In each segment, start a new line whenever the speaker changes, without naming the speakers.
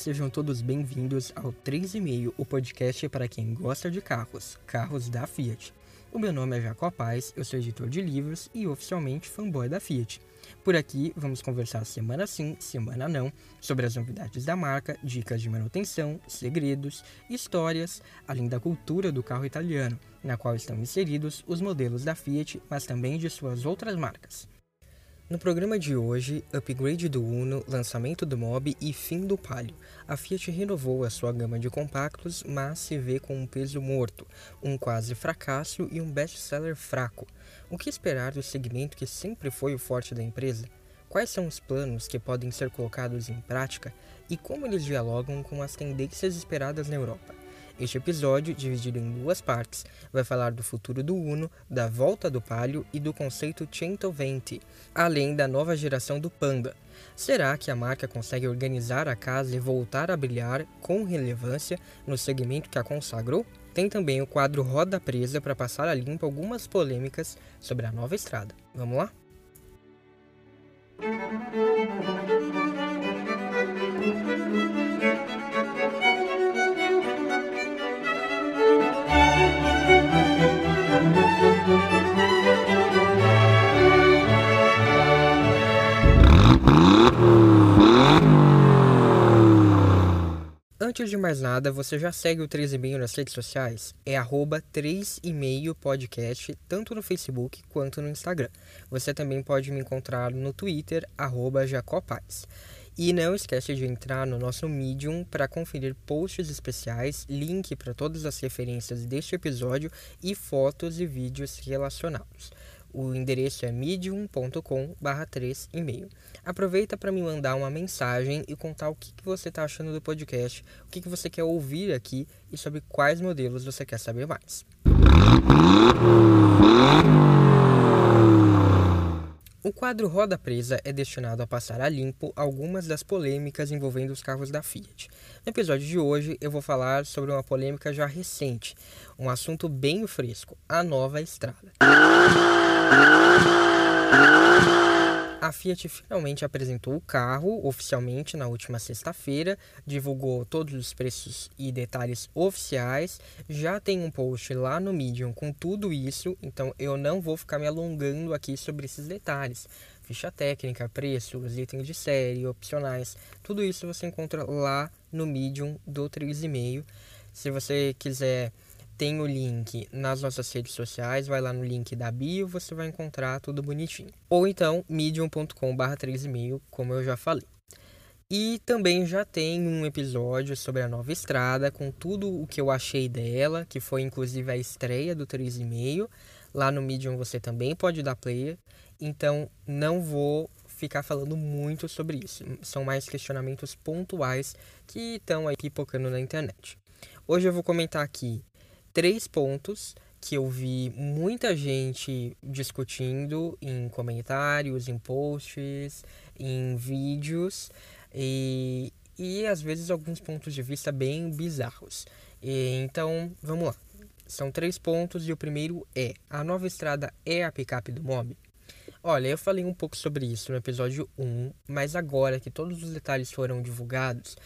sejam todos bem-vindos ao 3,5, o podcast para quem gosta de carros, carros da Fiat. O meu nome é Jacob Paz, eu sou editor de livros e oficialmente fanboy da Fiat. Por aqui vamos conversar semana sim, semana não, sobre as novidades da marca, dicas de manutenção, segredos, histórias, além da cultura do carro italiano, na qual estão inseridos os modelos da Fiat, mas também de suas outras marcas. No programa de hoje, upgrade do Uno, lançamento do Mob e fim do Palio. A Fiat renovou a sua gama de compactos, mas se vê com um peso morto, um quase fracasso e um best-seller fraco. O que esperar do segmento que sempre foi o forte da empresa? Quais são os planos que podem ser colocados em prática e como eles dialogam com as tendências esperadas na Europa? Este episódio, dividido em duas partes, vai falar do futuro do Uno, da volta do Palio e do conceito 120, além da nova geração do Panda. Será que a marca consegue organizar a casa e voltar a brilhar com relevância no segmento que a consagrou? Tem também o quadro Roda Presa para passar a limpo algumas polêmicas sobre a nova estrada. Vamos lá? Antes de mais nada, você já segue o 3,5 nas redes sociais? É arroba 3,5 podcast, tanto no Facebook quanto no Instagram. Você também pode me encontrar no Twitter, arroba Jacopaz. E não esquece de entrar no nosso Medium para conferir posts especiais, link para todas as referências deste episódio e fotos e vídeos relacionados. O endereço é medium.com barra 3 e-mail. Aproveita para me mandar uma mensagem e contar o que, que você está achando do podcast, o que, que você quer ouvir aqui e sobre quais modelos você quer saber mais. O quadro Roda Presa é destinado a passar a limpo algumas das polêmicas envolvendo os carros da Fiat. No episódio de hoje eu vou falar sobre uma polêmica já recente, um assunto bem fresco, a nova estrada. A Fiat finalmente apresentou o carro oficialmente na última sexta-feira, divulgou todos os preços e detalhes oficiais. Já tem um post lá no Medium com tudo isso, então eu não vou ficar me alongando aqui sobre esses detalhes. Ficha técnica, preços, itens de série, opcionais, tudo isso você encontra lá no Medium do 3,5. Se você quiser tem o link nas nossas redes sociais, vai lá no link da bio, você vai encontrar tudo bonitinho. Ou então medium.com/barra 3,5, como eu já falei. E também já tem um episódio sobre a nova estrada, com tudo o que eu achei dela, que foi inclusive a estreia do 3,5. Lá no Medium você também pode dar player, então não vou ficar falando muito sobre isso. São mais questionamentos pontuais que estão aí pipocando na internet. Hoje eu vou comentar aqui três pontos que eu vi muita gente discutindo em comentários, em posts, em vídeos e, e às vezes alguns pontos de vista bem bizarros. E, então, vamos lá. São três pontos e o primeiro é: a nova estrada é a picape do Mob? Olha, eu falei um pouco sobre isso no episódio 1, mas agora que todos os detalhes foram divulgados,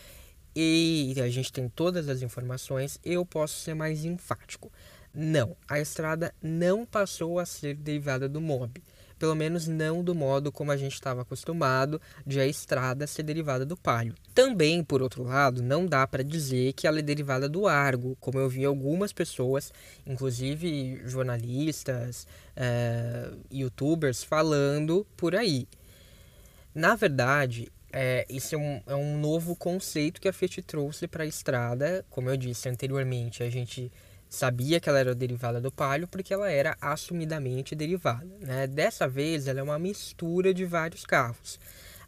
e a gente tem todas as informações, eu posso ser mais enfático. Não, a estrada não passou a ser derivada do MOB. Pelo menos não do modo como a gente estava acostumado de a estrada ser derivada do palio. Também, por outro lado, não dá para dizer que ela é derivada do argo, como eu vi algumas pessoas, inclusive jornalistas, é, youtubers, falando por aí. Na verdade, é, esse é um, é um novo conceito que a Fiat trouxe para a estrada. Como eu disse anteriormente, a gente sabia que ela era derivada do Palio porque ela era assumidamente derivada. Né? Dessa vez, ela é uma mistura de vários carros.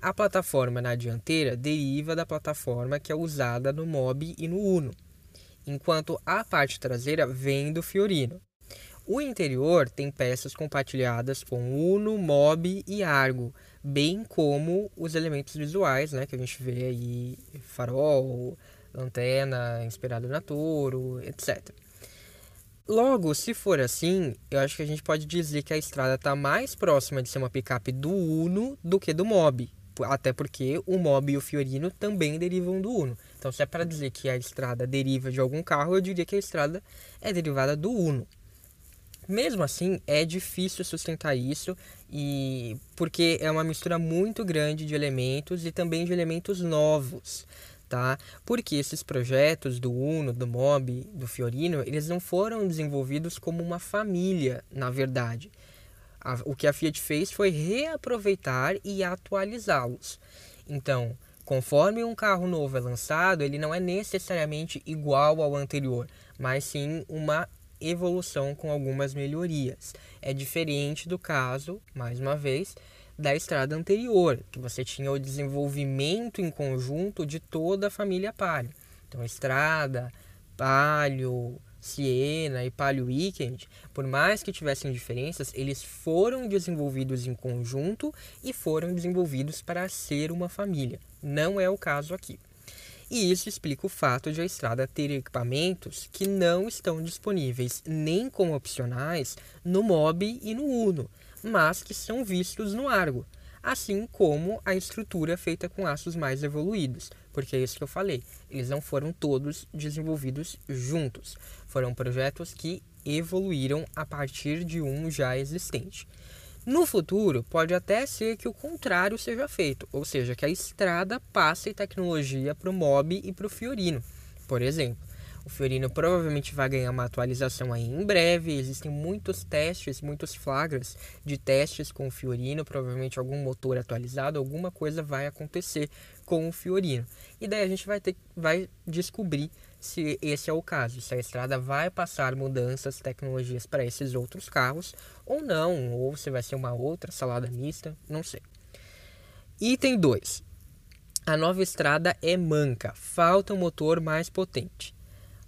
A plataforma na dianteira deriva da plataforma que é usada no Mob e no Uno, enquanto a parte traseira vem do Fiorino. O interior tem peças compartilhadas com Uno, Mob e Argo, bem como os elementos visuais, né, que a gente vê aí, farol, lanterna inspirado na Toro, etc. Logo, se for assim, eu acho que a gente pode dizer que a estrada está mais próxima de ser uma picape do Uno do que do Mob. até porque o Mob e o Fiorino também derivam do Uno. Então, se é para dizer que a estrada deriva de algum carro, eu diria que a estrada é derivada do Uno. Mesmo assim, é difícil sustentar isso e porque é uma mistura muito grande de elementos e também de elementos novos, tá? Porque esses projetos do Uno, do Mob, do Fiorino, eles não foram desenvolvidos como uma família, na verdade. o que a Fiat fez foi reaproveitar e atualizá-los. Então, conforme um carro novo é lançado, ele não é necessariamente igual ao anterior, mas sim uma evolução com algumas melhorias. É diferente do caso, mais uma vez, da estrada anterior, que você tinha o desenvolvimento em conjunto de toda a família Palio. Então, estrada, Palio, Siena e Palio Weekend, por mais que tivessem diferenças, eles foram desenvolvidos em conjunto e foram desenvolvidos para ser uma família. Não é o caso aqui. E isso explica o fato de a estrada ter equipamentos que não estão disponíveis nem como opcionais no MOB e no Uno, mas que são vistos no Argo, assim como a estrutura feita com aços mais evoluídos, porque é isso que eu falei, eles não foram todos desenvolvidos juntos, foram projetos que evoluíram a partir de um já existente. No futuro, pode até ser que o contrário seja feito, ou seja, que a estrada passe tecnologia para o Mob e para o Fiorino, por exemplo. O Fiorino provavelmente vai ganhar uma atualização aí em breve. Existem muitos testes, muitos flagras de testes com o Fiorino. Provavelmente algum motor atualizado, alguma coisa vai acontecer com o Fiorino. E daí a gente vai ter, vai descobrir se esse é o caso, se a estrada vai passar mudanças, tecnologias para esses outros carros ou não, ou se vai ser uma outra salada mista, não sei. Item 2. A nova estrada é manca, falta um motor mais potente.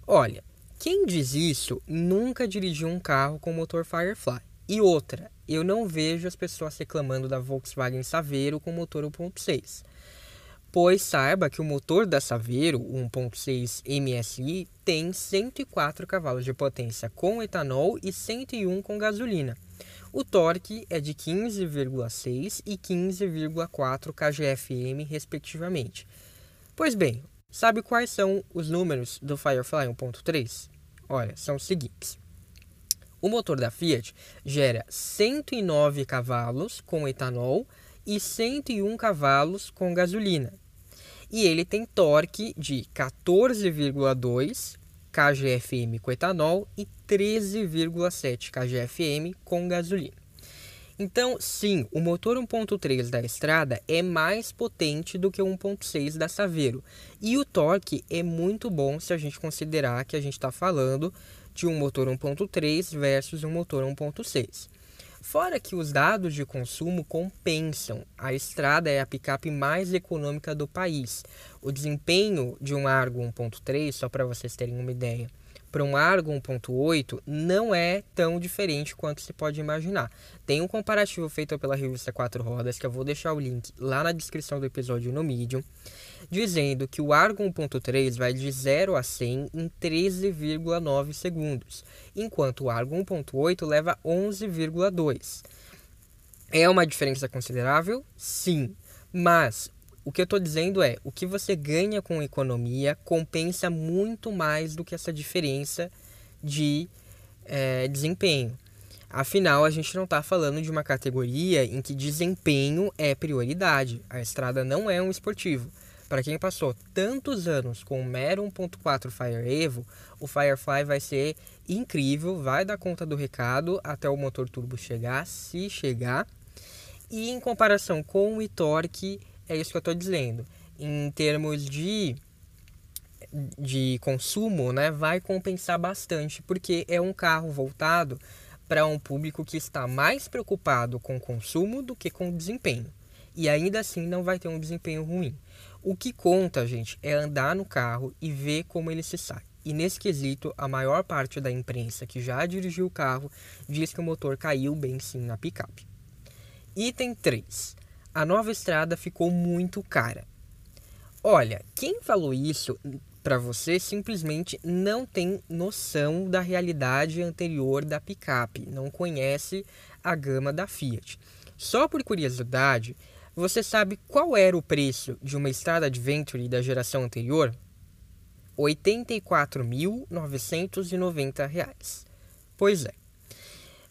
Olha, quem diz isso nunca dirigiu um carro com motor Firefly. E outra, eu não vejo as pessoas reclamando da Volkswagen Saveiro com motor 1.6 pois saiba que o motor da Saveiro 1.6 MSI tem 104 cavalos de potência com etanol e 101 com gasolina. O torque é de 15,6 e 15,4 kgfm, respectivamente. Pois bem, sabe quais são os números do Firefly 1.3? Olha, são os seguintes. O motor da Fiat gera 109 cavalos com etanol e 101 cavalos com gasolina. E ele tem torque de 14,2 kgfm com etanol e 13,7 kgfm com gasolina. Então, sim, o motor 1.3 da Estrada é mais potente do que o 1.6 da Saveiro. E o torque é muito bom se a gente considerar que a gente está falando de um motor 1.3 versus um motor 1.6. Fora que os dados de consumo compensam. A estrada é a picape mais econômica do país. O desempenho de um Argo 1.3, só para vocês terem uma ideia, para um Argo 1.8 não é tão diferente quanto se pode imaginar. Tem um comparativo feito pela revista Quatro Rodas, que eu vou deixar o link lá na descrição do episódio no Medium dizendo que o Argo 1.3 vai de 0 a 100 em 13,9 segundos, enquanto o Argo 1.8 leva 11,2. É uma diferença considerável? Sim, mas o que eu estou dizendo é, o que você ganha com economia compensa muito mais do que essa diferença de é, desempenho. Afinal, a gente não está falando de uma categoria em que desempenho é prioridade. A estrada não é um esportivo. Para quem passou tantos anos com o mero 1.4 Fire Evo, o Firefly vai ser incrível, vai dar conta do recado até o motor turbo chegar, se chegar. E em comparação com o e-torque, é isso que eu estou dizendo. Em termos de, de consumo, né, vai compensar bastante, porque é um carro voltado para um público que está mais preocupado com consumo do que com desempenho. E ainda assim não vai ter um desempenho ruim. O que conta, gente, é andar no carro e ver como ele se sai. E nesse quesito, a maior parte da imprensa que já dirigiu o carro diz que o motor caiu bem sim na picape. Item 3. A nova estrada ficou muito cara. Olha, quem falou isso para você simplesmente não tem noção da realidade anterior da picape, não conhece a gama da Fiat. Só por curiosidade, Você sabe qual era o preço de uma estrada Adventure da geração anterior? R$ 84.990. Pois é.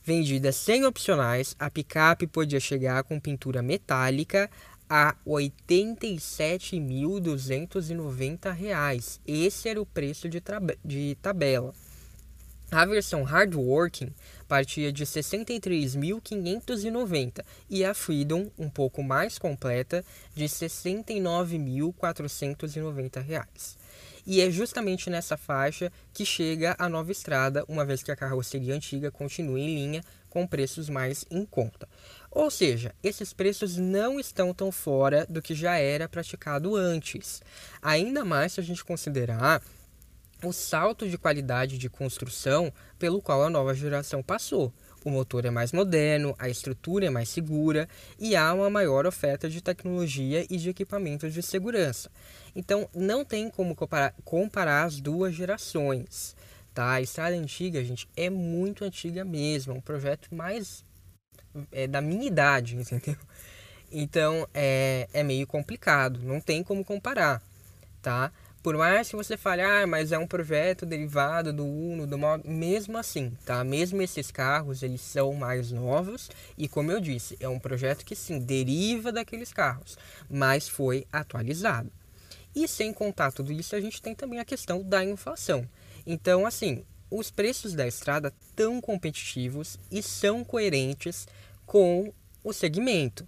Vendida sem opcionais, a picape podia chegar com pintura metálica a R$ 87.290. Esse era o preço de, de tabela. A versão Hardworking partia de 63.590 e a Freedom, um pouco mais completa, de 69.490 reais. E é justamente nessa faixa que chega a nova estrada, uma vez que a carroceria antiga continua em linha com preços mais em conta. Ou seja, esses preços não estão tão fora do que já era praticado antes. Ainda mais se a gente considerar o salto de qualidade de construção pelo qual a nova geração passou. O motor é mais moderno, a estrutura é mais segura e há uma maior oferta de tecnologia e de equipamentos de segurança. Então, não tem como comparar, comparar as duas gerações. Tá? A estrada antiga, gente, é muito antiga mesmo, é um projeto mais é, da minha idade, entendeu? Então, é, é meio complicado, não tem como comparar, tá? Por mais que você fale, ah, mas é um projeto derivado do Uno, do modo, mesmo assim, tá? Mesmo esses carros, eles são mais novos e como eu disse, é um projeto que sim, deriva daqueles carros, mas foi atualizado. E sem contar tudo isso, a gente tem também a questão da inflação. Então, assim, os preços da estrada tão competitivos e são coerentes com o segmento.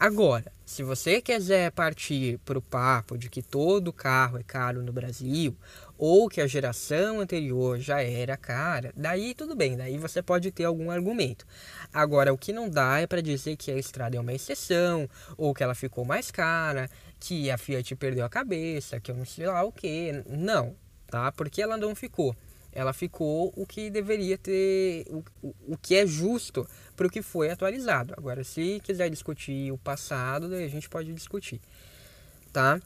Agora, se você quiser partir para o papo de que todo carro é caro no Brasil, ou que a geração anterior já era cara, daí tudo bem, daí você pode ter algum argumento. Agora, o que não dá é para dizer que a estrada é uma exceção, ou que ela ficou mais cara, que a Fiat perdeu a cabeça, que eu não sei lá o que. Não, tá? Porque ela não ficou ela ficou o que deveria ter, o, o, que é justo para o que foi atualizado. Agora, se quiser discutir o passado, daí a gente pode discutir, tá?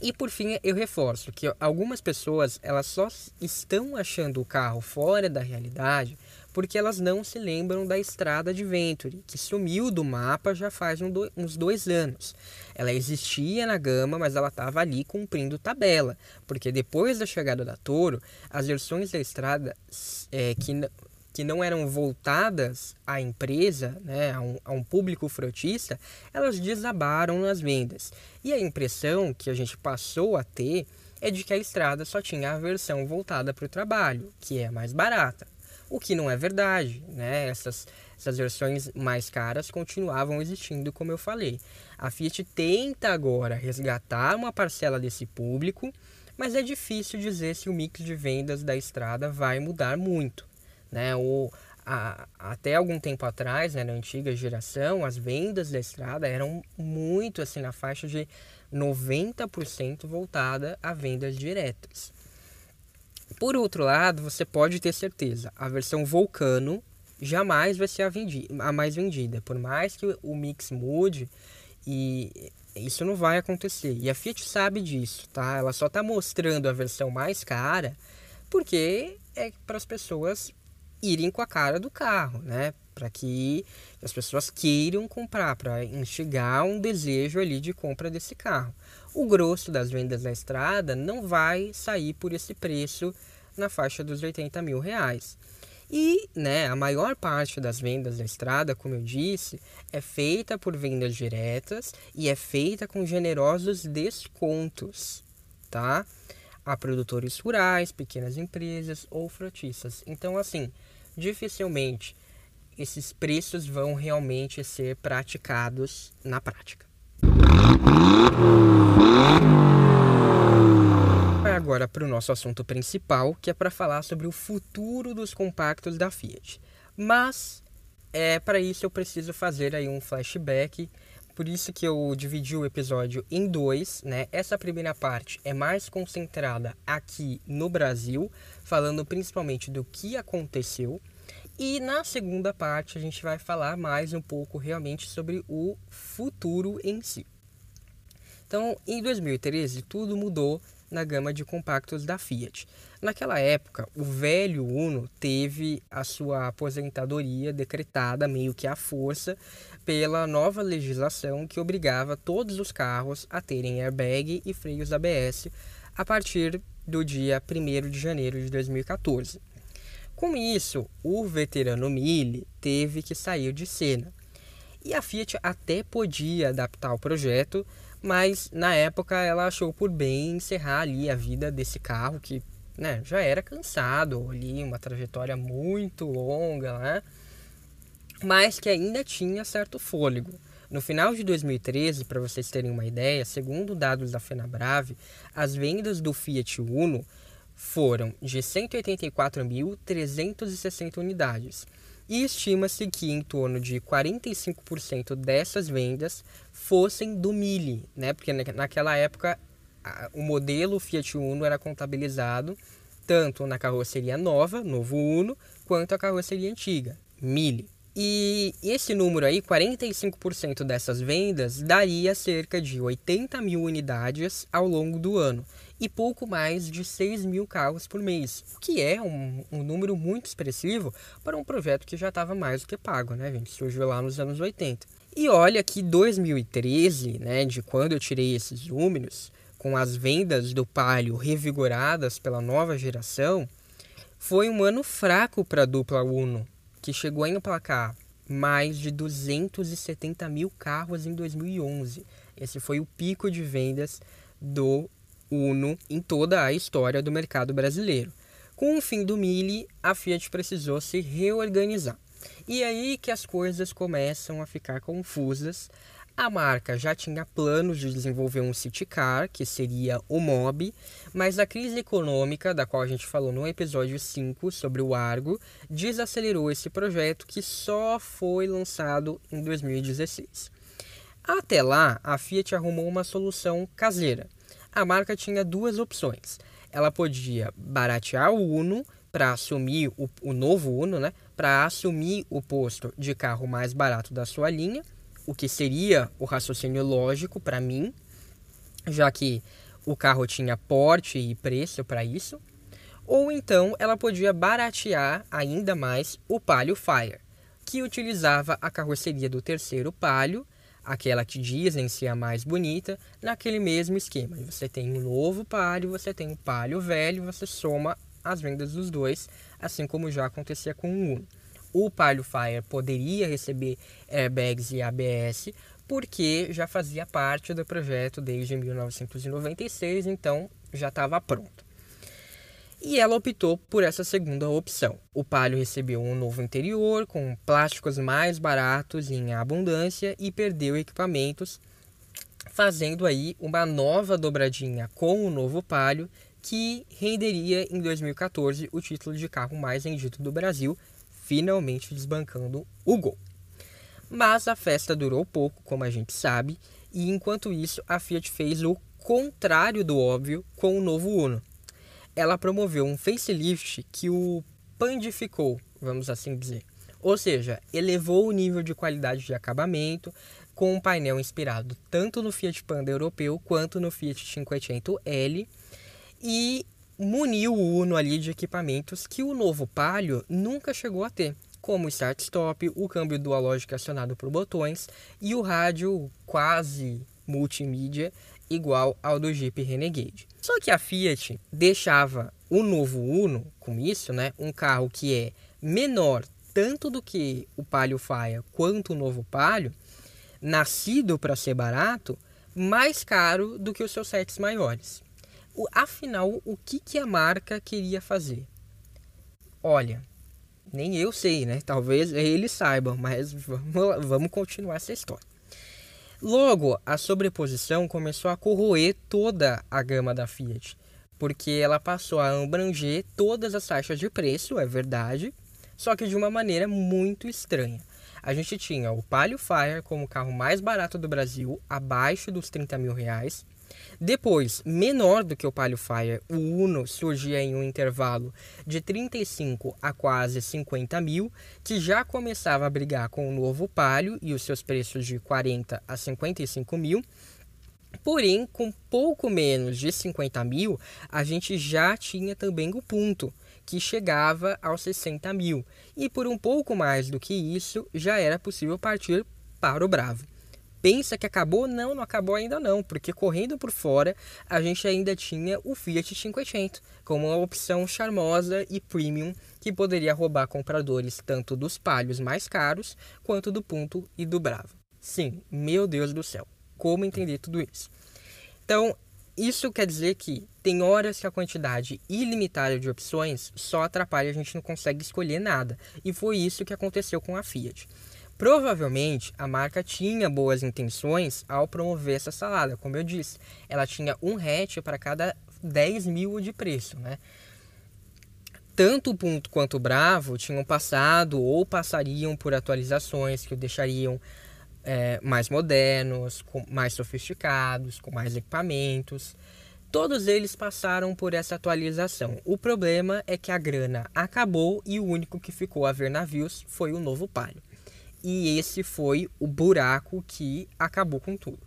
E por fim, eu reforço que algumas pessoas elas só estão achando o carro fora da realidade porque elas não se lembram da estrada de Venturi, que sumiu do mapa já faz um do, uns dois anos. Ela existia na gama, mas ela estava ali cumprindo tabela, porque depois da chegada da Toro, as versões da estrada é, que, que não eram voltadas à empresa, né, a, um, a um público frotista, elas desabaram nas vendas. E a impressão que a gente passou a ter é de que a estrada só tinha a versão voltada para o trabalho, que é mais barata o que não é verdade, né? Essas, essas versões mais caras continuavam existindo, como eu falei. A Fiat tenta agora resgatar uma parcela desse público, mas é difícil dizer se o mix de vendas da estrada vai mudar muito, né? O, a, até algum tempo atrás, né, na antiga geração, as vendas da estrada eram muito assim na faixa de 90% voltada a vendas diretas. Por outro lado, você pode ter certeza, a versão Vulcano jamais vai ser a, vendi a mais vendida. Por mais que o mix mude, e isso não vai acontecer. E a Fiat sabe disso, tá? Ela só está mostrando a versão mais cara porque é para as pessoas irem com a cara do carro, né? Para que as pessoas queiram comprar, para instigar um desejo ali de compra desse carro. O grosso das vendas na estrada não vai sair por esse preço na faixa dos 80 mil reais. E né, a maior parte das vendas da estrada, como eu disse, é feita por vendas diretas e é feita com generosos descontos, tá? A produtores rurais, pequenas empresas ou frotistas. Então, assim, dificilmente esses preços vão realmente ser praticados na prática. Agora para o nosso assunto principal, que é para falar sobre o futuro dos compactos da Fiat. Mas é para isso eu preciso fazer aí um flashback, por isso que eu dividi o episódio em dois, né? Essa primeira parte é mais concentrada aqui no Brasil, falando principalmente do que aconteceu, e na segunda parte a gente vai falar mais um pouco realmente sobre o futuro em si. Então, em 2013, tudo mudou na gama de compactos da Fiat. Naquela época, o velho Uno teve a sua aposentadoria decretada meio que à força pela nova legislação que obrigava todos os carros a terem airbag e freios ABS a partir do dia 1 de janeiro de 2014. Com isso, o veterano Mille teve que sair de cena. E a Fiat até podia adaptar o projeto, mas na época ela achou por bem encerrar ali a vida desse carro que né, já era cansado ali, uma trajetória muito longa, né? mas que ainda tinha certo fôlego. No final de 2013, para vocês terem uma ideia, segundo dados da Fenabrave, as vendas do Fiat Uno foram de 184.360 unidades. E estima-se que em torno de 45% dessas vendas fossem do Mille, né? Porque naquela época o modelo Fiat Uno era contabilizado tanto na carroceria nova, novo Uno, quanto a carroceria antiga, Mille. E esse número aí, 45% dessas vendas, daria cerca de 80 mil unidades ao longo do ano e pouco mais de 6 mil carros por mês, o que é um, um número muito expressivo para um projeto que já estava mais do que pago, né, gente? Surgiu lá nos anos 80. E olha que 2013, né, de quando eu tirei esses números, com as vendas do Palio revigoradas pela nova geração, foi um ano fraco para a dupla Uno, que chegou a emplacar mais de 270 mil carros em 2011. Esse foi o pico de vendas do Uno em toda a história do mercado brasileiro. Com o fim do Mille, a Fiat precisou se reorganizar. E aí que as coisas começam a ficar confusas, a marca já tinha planos de desenvolver um city car, que seria o Mob, mas a crise econômica, da qual a gente falou no episódio 5 sobre o Argo, desacelerou esse projeto que só foi lançado em 2016. Até lá, a Fiat arrumou uma solução caseira. A marca tinha duas opções. Ela podia baratear o Uno para assumir o, o novo Uno, né? Para assumir o posto de carro mais barato da sua linha o que seria o raciocínio lógico para mim, já que o carro tinha porte e preço para isso, ou então ela podia baratear ainda mais o Palio Fire, que utilizava a carroceria do terceiro Palio, aquela que dizem ser a mais bonita, naquele mesmo esquema. Você tem um novo Palio, você tem um Palio velho, você soma as vendas dos dois, assim como já acontecia com o Uno o Palio Fire poderia receber airbags e ABS, porque já fazia parte do projeto desde 1996, então já estava pronto. E ela optou por essa segunda opção. O Palio recebeu um novo interior com plásticos mais baratos em abundância e perdeu equipamentos, fazendo aí uma nova dobradinha com o novo Palio que renderia em 2014 o título de carro mais vendido do Brasil, finalmente desbancando o gol. Mas a festa durou pouco, como a gente sabe, e enquanto isso a Fiat fez o contrário do óbvio com o novo Uno. Ela promoveu um facelift que o pandificou, vamos assim dizer. Ou seja, elevou o nível de qualidade de acabamento com um painel inspirado tanto no Fiat Panda europeu quanto no Fiat 500L e muniu o Uno ali de equipamentos que o novo Palio nunca chegou a ter, como o start-stop, o câmbio dualógico acionado por botões e o rádio quase multimídia igual ao do Jeep Renegade. Só que a Fiat deixava o novo Uno, com isso, né, um carro que é menor tanto do que o Palio Faia quanto o novo Palio, nascido para ser barato, mais caro do que os seus sets maiores afinal, o que, que a marca queria fazer? Olha, nem eu sei, né? Talvez eles saibam, mas vamos, vamos continuar essa história. Logo, a sobreposição começou a corroer toda a gama da Fiat, porque ela passou a abranger todas as taxas de preço, é verdade, só que de uma maneira muito estranha. A gente tinha o Palio Fire como o carro mais barato do Brasil, abaixo dos 30 mil reais, depois, menor do que o Palio Fire, o Uno surgia em um intervalo de 35 a quase 50 mil, que já começava a brigar com o novo Palio e os seus preços de 40 a 55 mil. Porém, com pouco menos de 50 mil, a gente já tinha também o Punto, que chegava aos 60 mil. E por um pouco mais do que isso, já era possível partir para o Bravo. Pensa que acabou? Não, não acabou ainda não, porque correndo por fora a gente ainda tinha o Fiat 500 como uma opção charmosa e premium que poderia roubar compradores tanto dos palhos mais caros quanto do Punto e do Bravo. Sim, meu Deus do céu, como entender tudo isso? Então, isso quer dizer que tem horas que a quantidade ilimitada de opções só atrapalha, a gente não consegue escolher nada. E foi isso que aconteceu com a Fiat. Provavelmente a marca tinha boas intenções ao promover essa salada, como eu disse. Ela tinha um hatch para cada 10 mil de preço, né? Tanto o Punto quanto o Bravo tinham passado ou passariam por atualizações que o deixariam é, mais modernos, com, mais sofisticados, com mais equipamentos. Todos eles passaram por essa atualização. O problema é que a grana acabou e o único que ficou a ver navios foi o novo Palio e esse foi o buraco que acabou com tudo.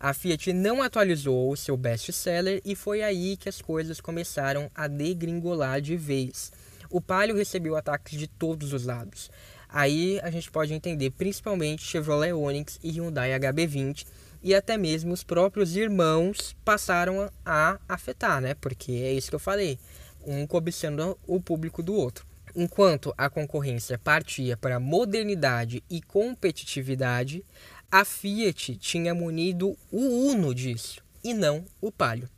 A Fiat não atualizou o seu best-seller e foi aí que as coisas começaram a degringolar de vez. O Palio recebeu ataques de todos os lados. Aí a gente pode entender principalmente Chevrolet Onix e Hyundai HB20 e até mesmo os próprios irmãos passaram a afetar, né? Porque é isso que eu falei, um cobiçando o público do outro. Enquanto a concorrência partia para modernidade e competitividade, a Fiat tinha munido o Uno disso e não o Palio.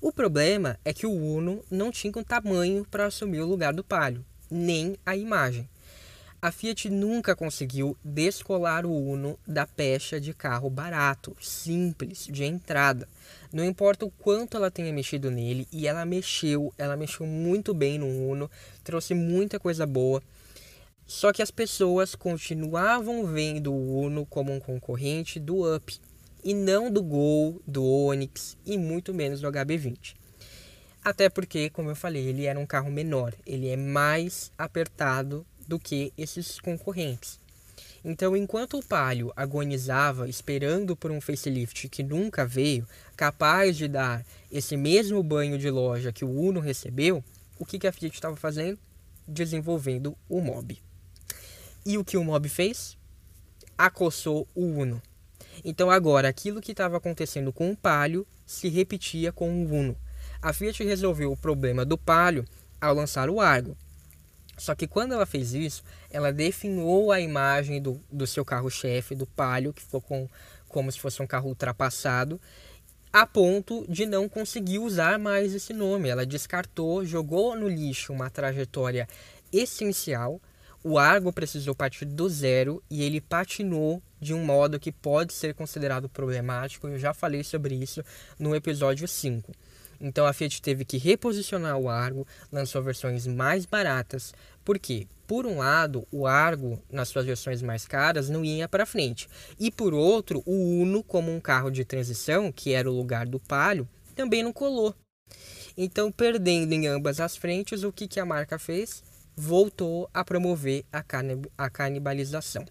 O problema é que o Uno não tinha um tamanho para assumir o lugar do Palio, nem a imagem. A Fiat nunca conseguiu descolar o Uno da pecha de carro barato, simples, de entrada. Não importa o quanto ela tenha mexido nele, e ela mexeu, ela mexeu muito bem no Uno, trouxe muita coisa boa. Só que as pessoas continuavam vendo o Uno como um concorrente do Up, e não do Gol, do Onix e muito menos do HB20. Até porque, como eu falei, ele era um carro menor, ele é mais apertado do que esses concorrentes. Então, enquanto o Palio agonizava esperando por um facelift que nunca veio, capaz de dar esse mesmo banho de loja que o Uno recebeu, o que, a Fiat estava fazendo? Desenvolvendo o Mob. E o que o Mob fez? Acossou o Uno. Então agora aquilo que estava acontecendo com o Palio se repetia com o Uno. A Fiat resolveu o problema do Palio ao lançar o Argo. Só que quando ela fez isso, ela definhou a imagem do, do seu carro-chefe, do Palio, que ficou com, como se fosse um carro ultrapassado, a ponto de não conseguir usar mais esse nome. Ela descartou, jogou no lixo uma trajetória essencial. O Argo precisou partir do zero e ele patinou de um modo que pode ser considerado problemático. Eu já falei sobre isso no episódio 5. Então a Fiat teve que reposicionar o Argo, lançou versões mais baratas. Por quê? Por um lado, o Argo, nas suas versões mais caras, não ia para frente. E por outro, o Uno, como um carro de transição, que era o lugar do Palio, também não colou. Então, perdendo em ambas as frentes, o que, que a marca fez? Voltou a promover a canibalização.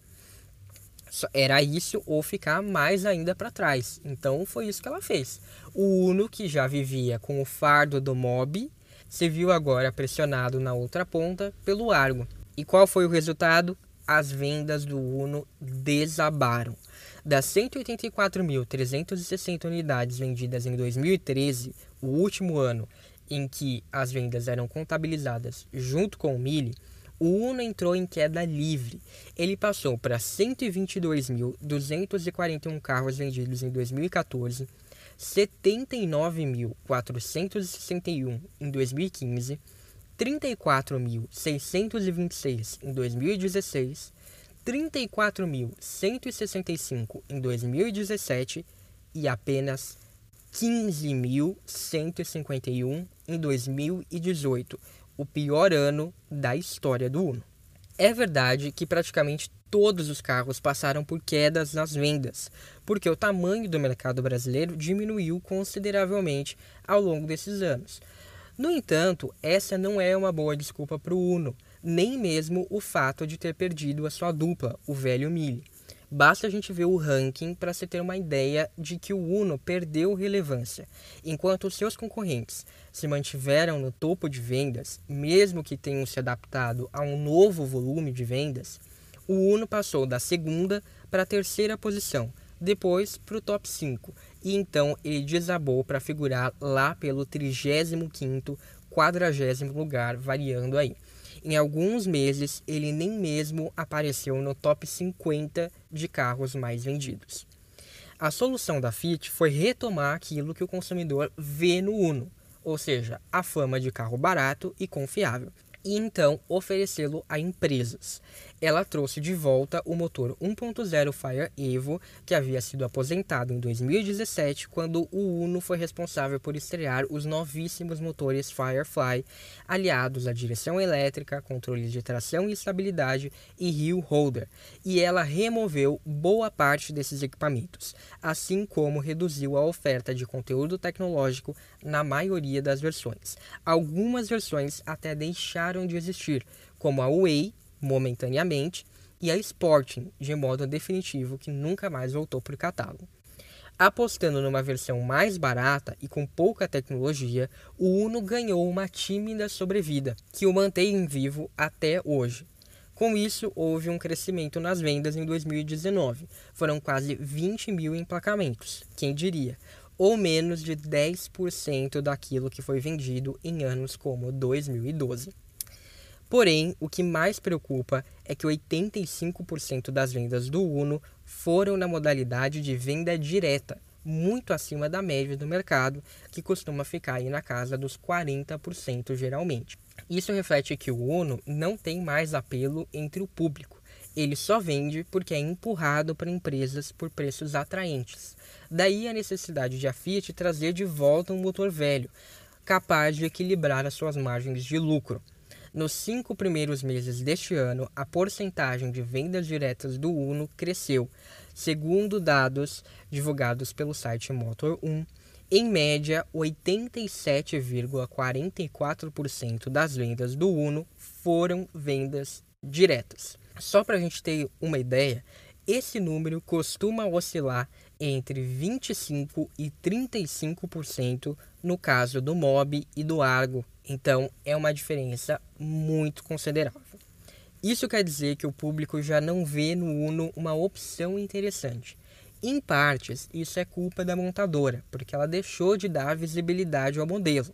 Era isso ou ficar mais ainda para trás. Então foi isso que ela fez. O Uno, que já vivia com o fardo do mob, se viu agora pressionado na outra ponta pelo Argo. E qual foi o resultado? As vendas do Uno desabaram. Das 184.360 unidades vendidas em 2013, o último ano em que as vendas eram contabilizadas junto com o Mille, o Uno entrou em queda livre. Ele passou para 122.241 carros vendidos em 2014, 79.461 em 2015, 34.626 em 2016, 34.165 em 2017 e apenas 15.151 em 2018 o pior ano da história do Uno. É verdade que praticamente todos os carros passaram por quedas nas vendas, porque o tamanho do mercado brasileiro diminuiu consideravelmente ao longo desses anos. No entanto, essa não é uma boa desculpa para o Uno, nem mesmo o fato de ter perdido a sua dupla, o velho Mille. Basta a gente ver o ranking para se ter uma ideia de que o Uno perdeu relevância, enquanto seus concorrentes se mantiveram no topo de vendas, mesmo que tenham se adaptado a um novo volume de vendas. O Uno passou da segunda para a terceira posição, depois para o top 5, e então ele desabou para figurar lá pelo 35º, 40 lugar, variando aí. Em alguns meses, ele nem mesmo apareceu no top 50 de carros mais vendidos. A solução da Fiat foi retomar aquilo que o consumidor vê no Uno, ou seja, a fama de carro barato e confiável, e então oferecê-lo a empresas ela trouxe de volta o motor 1.0 Fire Evo, que havia sido aposentado em 2017, quando o Uno foi responsável por estrear os novíssimos motores Firefly, aliados à direção elétrica, controles de tração e estabilidade e Hill Holder, e ela removeu boa parte desses equipamentos, assim como reduziu a oferta de conteúdo tecnológico na maioria das versões. Algumas versões até deixaram de existir, como a Way momentaneamente, e a Sporting, de modo definitivo, que nunca mais voltou para o catálogo. Apostando numa versão mais barata e com pouca tecnologia, o Uno ganhou uma tímida sobrevida, que o mantém vivo até hoje. Com isso, houve um crescimento nas vendas em 2019. Foram quase 20 mil emplacamentos, quem diria, ou menos de 10% daquilo que foi vendido em anos como 2012. Porém, o que mais preocupa é que 85% das vendas do Uno foram na modalidade de venda direta, muito acima da média do mercado, que costuma ficar aí na casa dos 40% geralmente. Isso reflete que o Uno não tem mais apelo entre o público. Ele só vende porque é empurrado para empresas por preços atraentes. Daí a necessidade de a Fiat trazer de volta um motor velho, capaz de equilibrar as suas margens de lucro. Nos cinco primeiros meses deste ano, a porcentagem de vendas diretas do Uno cresceu, segundo dados divulgados pelo site Motor1. Em média, 87,44% das vendas do Uno foram vendas diretas. Só para a gente ter uma ideia, esse número costuma oscilar entre 25% e 35% no caso do Mob e do Argo, então é uma diferença muito considerável. Isso quer dizer que o público já não vê no Uno uma opção interessante. Em partes, isso é culpa da montadora, porque ela deixou de dar visibilidade ao modelo.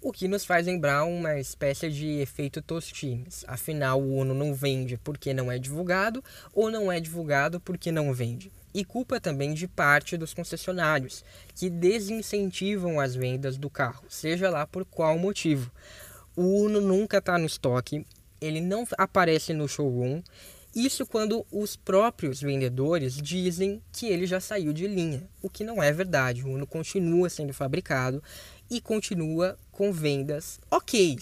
O que nos faz lembrar uma espécie de efeito Tostines. Afinal, o Uno não vende porque não é divulgado ou não é divulgado porque não vende e culpa também de parte dos concessionários, que desincentivam as vendas do carro, seja lá por qual motivo. O Uno nunca está no estoque, ele não aparece no showroom, isso quando os próprios vendedores dizem que ele já saiu de linha, o que não é verdade. O Uno continua sendo fabricado e continua com vendas ok,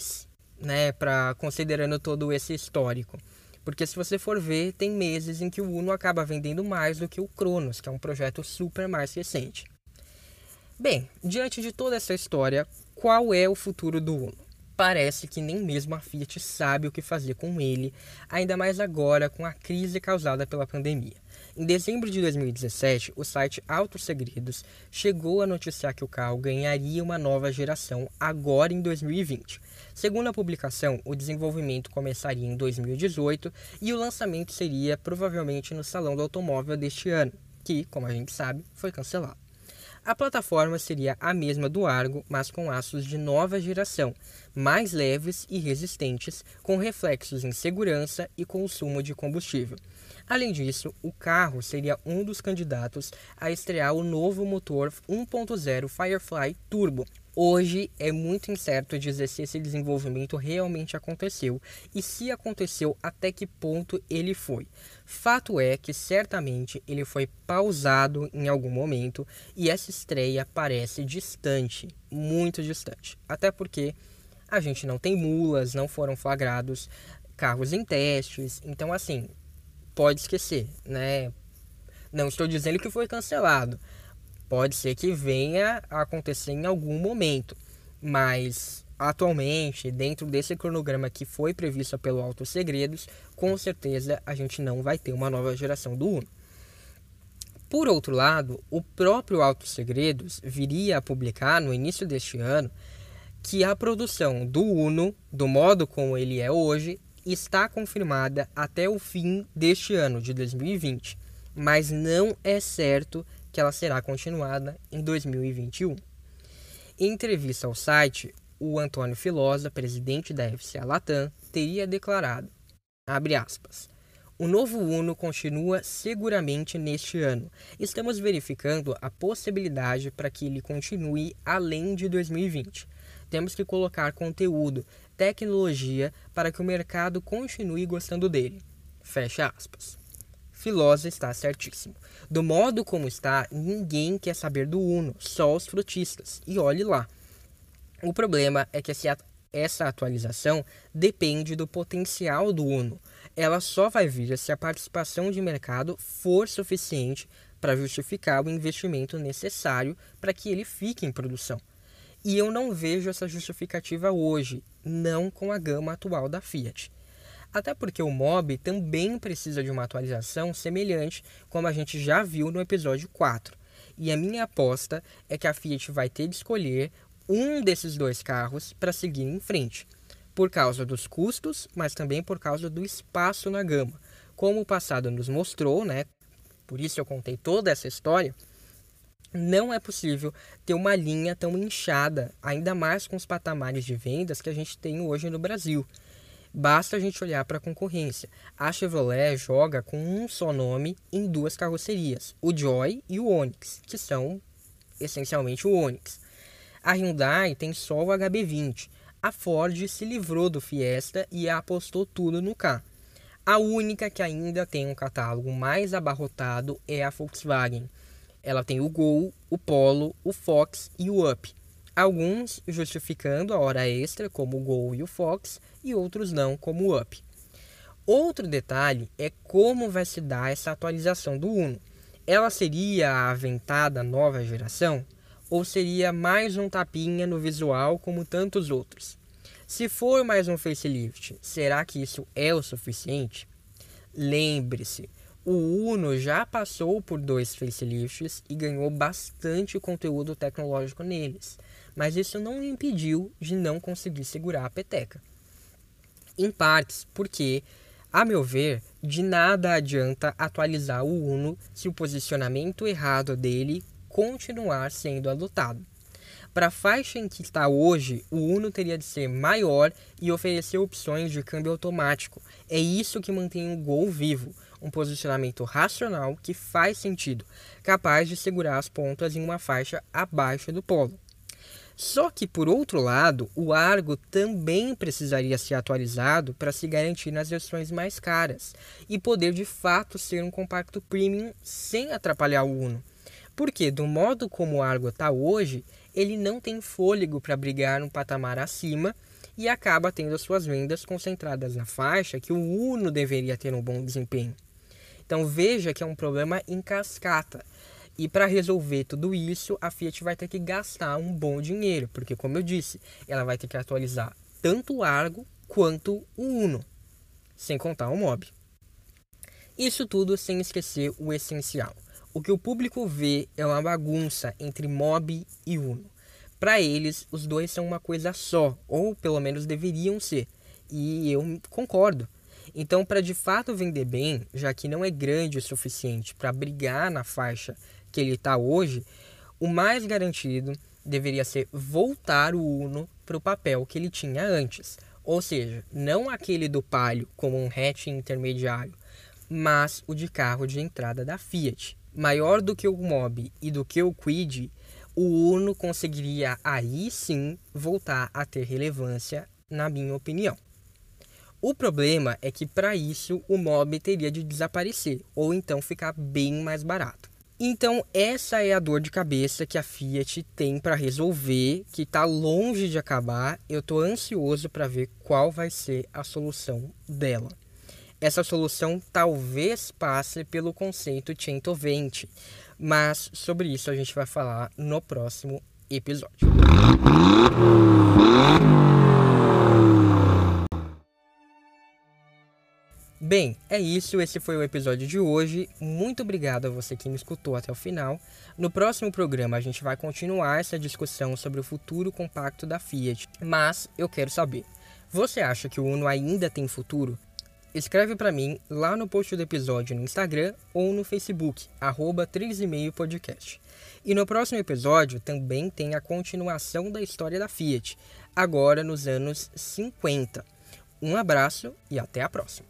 né, para considerando todo esse histórico. Porque se você for ver, tem meses em que o Uno acaba vendendo mais do que o Cronos, que é um projeto super mais recente. Bem, diante de toda essa história, qual é o futuro do Uno? Parece que nem mesmo a Fiat sabe o que fazer com ele, ainda mais agora com a crise causada pela pandemia. Em dezembro de 2017, o site Autos Segredos chegou a noticiar que o carro ganharia uma nova geração agora em 2020. Segundo a publicação, o desenvolvimento começaria em 2018 e o lançamento seria provavelmente no Salão do Automóvel deste ano, que, como a gente sabe, foi cancelado. A plataforma seria a mesma do Argo, mas com aços de nova geração, mais leves e resistentes, com reflexos em segurança e consumo de combustível. Além disso, o carro seria um dos candidatos a estrear o novo motor 1.0 Firefly Turbo. Hoje é muito incerto dizer se esse desenvolvimento realmente aconteceu e se aconteceu até que ponto ele foi. Fato é que certamente ele foi pausado em algum momento e essa estreia parece distante, muito distante. Até porque a gente não tem mulas, não foram flagrados carros em testes, então assim, pode esquecer, né? Não estou dizendo que foi cancelado. Pode ser que venha a acontecer em algum momento, mas atualmente, dentro desse cronograma que foi previsto pelo Autos Segredos, com certeza a gente não vai ter uma nova geração do Uno. Por outro lado, o próprio Autos Segredos viria a publicar no início deste ano que a produção do Uno, do modo como ele é hoje, está confirmada até o fim deste ano de 2020, mas não é certo que ela será continuada em 2021. Em entrevista ao site, o Antônio Filosa, presidente da FCA Latam, teria declarado, aspas, o novo Uno continua seguramente neste ano. Estamos verificando a possibilidade para que ele continue além de 2020. Temos que colocar conteúdo, tecnologia para que o mercado continue gostando dele. Fecha aspas. Filosa está certíssimo. Do modo como está, ninguém quer saber do Uno, só os frutistas. E olhe lá. O problema é que essa atualização depende do potencial do Uno. Ela só vai vir se a participação de mercado for suficiente para justificar o investimento necessário para que ele fique em produção. E eu não vejo essa justificativa hoje, não com a gama atual da Fiat. Até porque o Mob também precisa de uma atualização semelhante, como a gente já viu no episódio 4. E a minha aposta é que a Fiat vai ter de escolher um desses dois carros para seguir em frente, por causa dos custos, mas também por causa do espaço na gama. Como o passado nos mostrou, né? Por isso eu contei toda essa história não é possível ter uma linha tão inchada, ainda mais com os patamares de vendas que a gente tem hoje no Brasil. Basta a gente olhar para a concorrência. A Chevrolet joga com um só nome em duas carrocerias, o Joy e o Onix, que são essencialmente o Onix. A Hyundai tem só o HB20. A Ford se livrou do Fiesta e apostou tudo no K. A única que ainda tem um catálogo mais abarrotado é a Volkswagen ela tem o Gol, o Polo, o Fox e o Up. Alguns justificando a hora extra, como o Gol e o Fox, e outros não, como o Up. Outro detalhe é como vai se dar essa atualização do Uno. Ela seria a aventada nova geração ou seria mais um tapinha no visual como tantos outros? Se for mais um facelift, será que isso é o suficiente? Lembre-se, o Uno já passou por dois facelifts e ganhou bastante conteúdo tecnológico neles, mas isso não o impediu de não conseguir segurar a peteca. Em partes porque, a meu ver, de nada adianta atualizar o Uno se o posicionamento errado dele continuar sendo adotado. Para a faixa em que está hoje, o Uno teria de ser maior e oferecer opções de câmbio automático. É isso que mantém o Gol vivo um posicionamento racional que faz sentido, capaz de segurar as pontas em uma faixa abaixo do polo. Só que, por outro lado, o Argo também precisaria ser atualizado para se garantir nas versões mais caras e poder de fato ser um compacto premium sem atrapalhar o Uno. Porque, do modo como o Argo está hoje, ele não tem fôlego para brigar um patamar acima e acaba tendo suas vendas concentradas na faixa que o Uno deveria ter um bom desempenho. Então veja que é um problema em cascata. E para resolver tudo isso, a Fiat vai ter que gastar um bom dinheiro, porque como eu disse, ela vai ter que atualizar tanto o Argo quanto o Uno, sem contar o Mob. Isso tudo sem esquecer o essencial. O que o público vê é uma bagunça entre Mob e Uno. Para eles, os dois são uma coisa só, ou pelo menos deveriam ser. E eu concordo. Então, para de fato vender bem, já que não é grande o suficiente para brigar na faixa que ele está hoje, o mais garantido deveria ser voltar o Uno para o papel que ele tinha antes. Ou seja, não aquele do Palio como um hatch intermediário, mas o de carro de entrada da Fiat. Maior do que o Mobi e do que o Quid, o Uno conseguiria aí sim voltar a ter relevância, na minha opinião. O problema é que para isso o mob teria de desaparecer ou então ficar bem mais barato. Então essa é a dor de cabeça que a Fiat tem para resolver, que está longe de acabar. Eu estou ansioso para ver qual vai ser a solução dela. Essa solução talvez passe pelo conceito 120, mas sobre isso a gente vai falar no próximo episódio. Bem, é isso, esse foi o episódio de hoje. Muito obrigado a você que me escutou até o final. No próximo programa a gente vai continuar essa discussão sobre o futuro compacto da Fiat. Mas eu quero saber, você acha que o Uno ainda tem futuro? Escreve para mim lá no post do episódio no Instagram ou no Facebook, arroba 3,5 podcast. E no próximo episódio também tem a continuação da história da Fiat, agora nos anos 50. Um abraço e até a próxima.